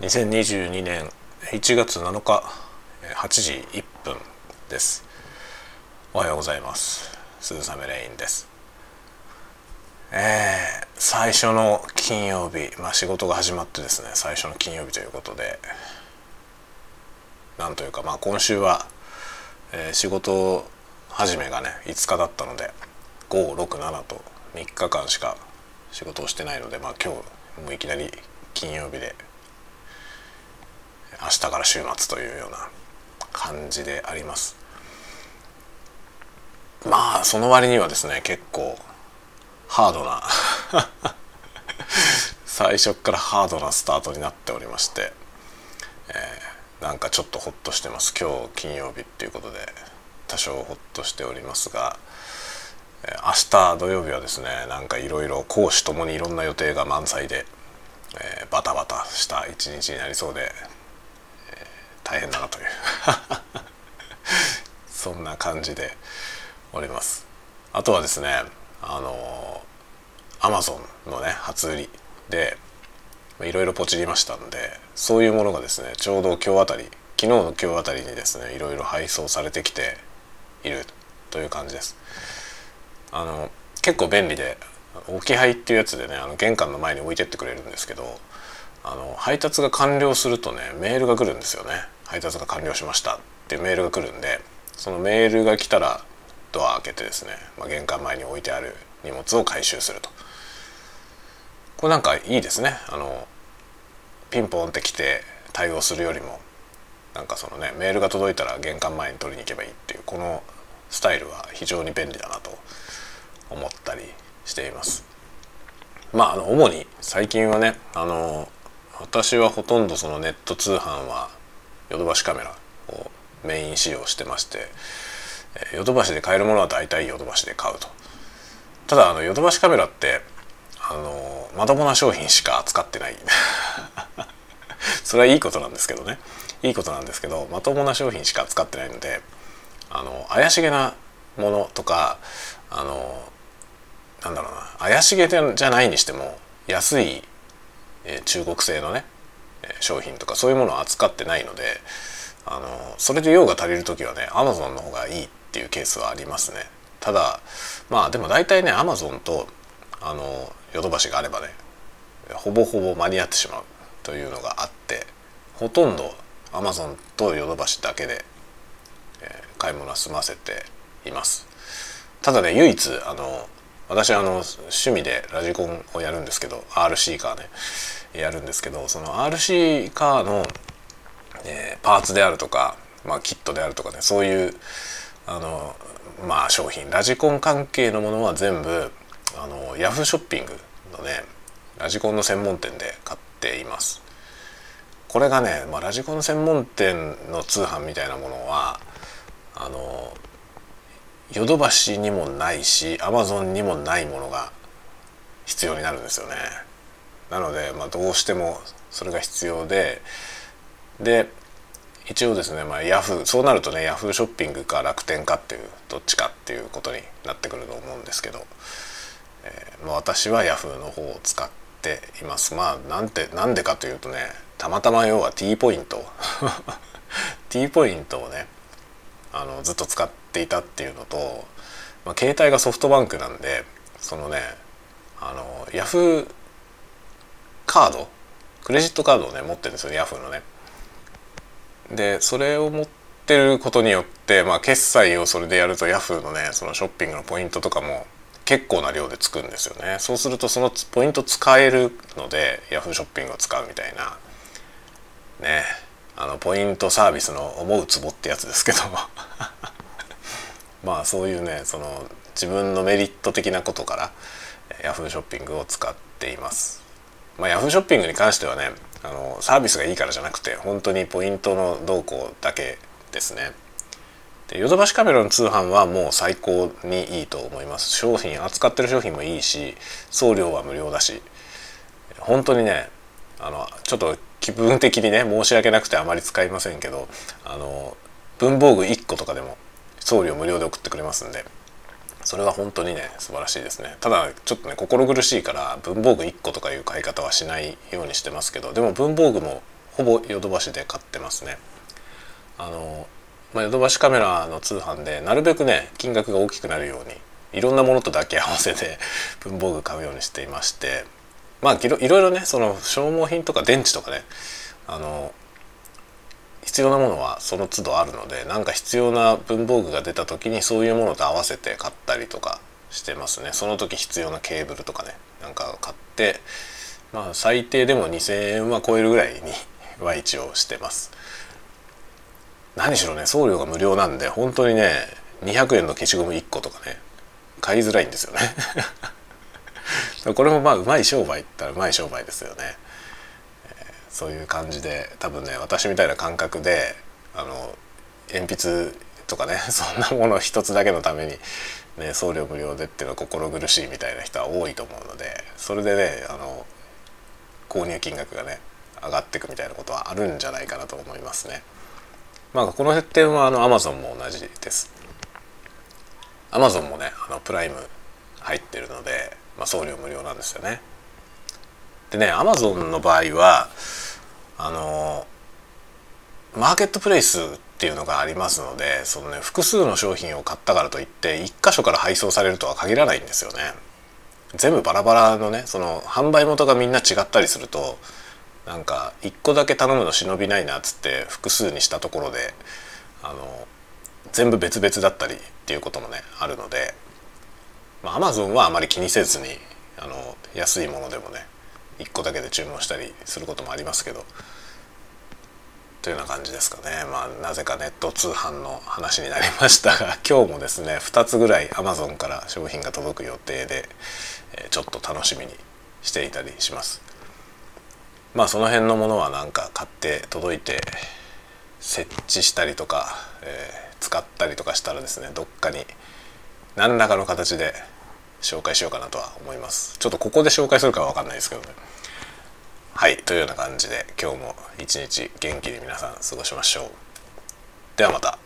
2022年1月7日8時1分です。おはようございます。鈴雨レインです。えー、最初の金曜日まあ仕事が始まってですね最初の金曜日ということでなんというかまあ今週は、えー、仕事始めがね5日だったので567と3日間しか仕事をしてないのでまあ今日もういきなり金曜日で明日から週末というような感じであります。まあその割にはですね結構ハードな 最初からハードなスタートになっておりまして、えー、なんかちょっとホッとしてます。今日金曜日っていうことで多少ホッとしておりますが、え、明日土曜日はですねなんかいろいろ講師ともにいろんな予定が満載で、えー、バタバタした一日になりそうで大変だなという。そんな感じでおります。あとはですねあのアマゾンのね初売りでいろいろポチりましたんでそういうものがですねちょうど今日あたり昨日の今日あたりにですねいろいろ配送されてきているという感じです。あの結構便利で置き配っていうやつでねあの玄関の前に置いてってくれるんですけどあの配達が完了するとねメールが来るんですよね。配達が完了しましたっていうメールが来るんでそのメールが来たらドア開けてですね、まあ、玄関前に置いてある荷物を回収すると。これなんかいいですね。あのピンポンって来て対応するよりもなんかそのねメールが届いたら玄関前に取りに行けばいいっていうこのスタイルは非常に便利だなと思ったりしています。まああの主に最近はねあの私はほとんどそのネット通販はヨドバシカメラをメイン使用してましてヨドバシで買えるものは大体ヨドバシで買うと。ただあのヨドバシカメラってあのまともな商品しか扱ってない。それはいいことなんですけどね。いいことなんですけどまともな商品しか扱ってないのであの怪しげなものとかあのなんだろうな怪しげじゃないにしても安い、中国製のね商品とかそういうものを扱ってないのであのそれで用が足りる時はねアマゾンの方がいいっていうケースはありますね。ただまあでも大体ねアマゾンとあのヨドバシがあればねほぼほぼ間に合ってしまうというのがあってほとんどアマゾンとヨドバシだけで、えー、買い物は済ませています。ただね唯一あの私あの趣味でラジコンをやるんですけど RC カーねやるんですけどその RC カーの、えー、パーツであるとか、まあ、キットであるとかねそういうあのまあ商品。ラジコン関係のものは全部あのヤフーショッピングのねラジコンの専門店で買っています。これがね、まあ、ラジコンの専門店の通販みたいなものはあのヨドバシにもないしアマゾンにもないものが必要になるんですよね。なので、まあ、どうしてもそれが必要でで一応ですね、まあ、ヤフーそうなるとねヤフーショッピングか楽天かっていうどっちかっていうことになってくると思うんですけど、えーまあ、私はヤフーの方を使っています。まあなんてなんでかというとねたまたま要は T ポイント。T ポイントをねあのずっと使っていたっていうのと、まあ、携帯がソフトバンクなんでそのねあのヤフーカードクレジットカードをね持ってるんですよヤフーのね。でそれを持ってることによって、まあ、決済をそれでやるとヤフーのねそのショッピングのポイントとかも結構な量でつくんですよねそうするとそのポイント使えるのでヤフーショッピングを使うみたいなねあのポイントサービスの思うツボってやつですけど。まあそういうねその自分のメリット的なことからヤフーショッピングを使っています。まあ、ヤフーショッピングに関してはねあのサービスがいいからじゃなくて本当にポイントの動向だけですね。でヨドバシカメラの通販はもう最高にいいと思います。商品扱ってる商品もいいし送料は無料だし。本当にねあのちょっと気分的にね申し訳なくてあまり使いませんけどあの文房具1個とかでも送料無料で送ってくれますんでそれは本当にね素晴らしいですね。ただちょっとね心苦しいから文房具1個とかいう買い方はしないようにしてますけどでも文房具もほぼヨドバシで買ってますね。あのま、ヨドバシカメラの通販でなるべくね金額が大きくなるようにいろんなものとだけ合わせて文房具買うようにしていましてまあいろいろねその消耗品とか電池とかねあの必要なものはその都度あるので何か必要な文房具が出た時にそういうものと合わせて買ったりとかしてますね。その時必要なケーブルとかねなんか買ってまあ最低でも2,000円は超えるぐらいには一応してます。何しろね送料が無料なんで本当にね200円の消しゴム1個とかね買いづらいんですよね。これもまあうまい商売ったらうまい商売ですよね、えー、そういう感じで多分ね私みたいな感覚であの鉛筆とかね そんなもの一つだけのために、ね、送料無料でっていうのは心苦しいみたいな人は多いと思うのでそれでねあの購入金額がね上がっていくみたいなことはあるんじゃないかなと思いますね。まあこの点はあの Amazon も同じです。Amazon もねあのプライム入ってるので、まあ、送料無料なんですよね。でね Amazon の場合はあのマーケットプレイスっていうのがありますのでそのね複数の商品を買ったからといって1箇所から配送されるとは限らないんですよね。全部バラバラのねその販売元がみんな違ったりするとなんか1個だけ頼むの忍びないなっつって複数にしたところであの全部別々だったりっていうこともねあるので、まあ、a m a z はあまり気にせずにあの安いものでもね1個だけで注文したりすることもありますけどというような感じですかねまあなぜかネット通販の話になりましたが 今日もですね2つぐらい Amazon から商品が届く予定で、ちょっと楽しみにしていたりします。まあその辺のものはなんか買って届いて設置したりとか、えー、使ったりとかしたらですねどっかに何らかの形で紹介しようかなとは思います。ちょっとここで紹介するかは分かんないですけどね。はいというような感じで今日も一日元気に皆さん過ごしましょう。ではまた。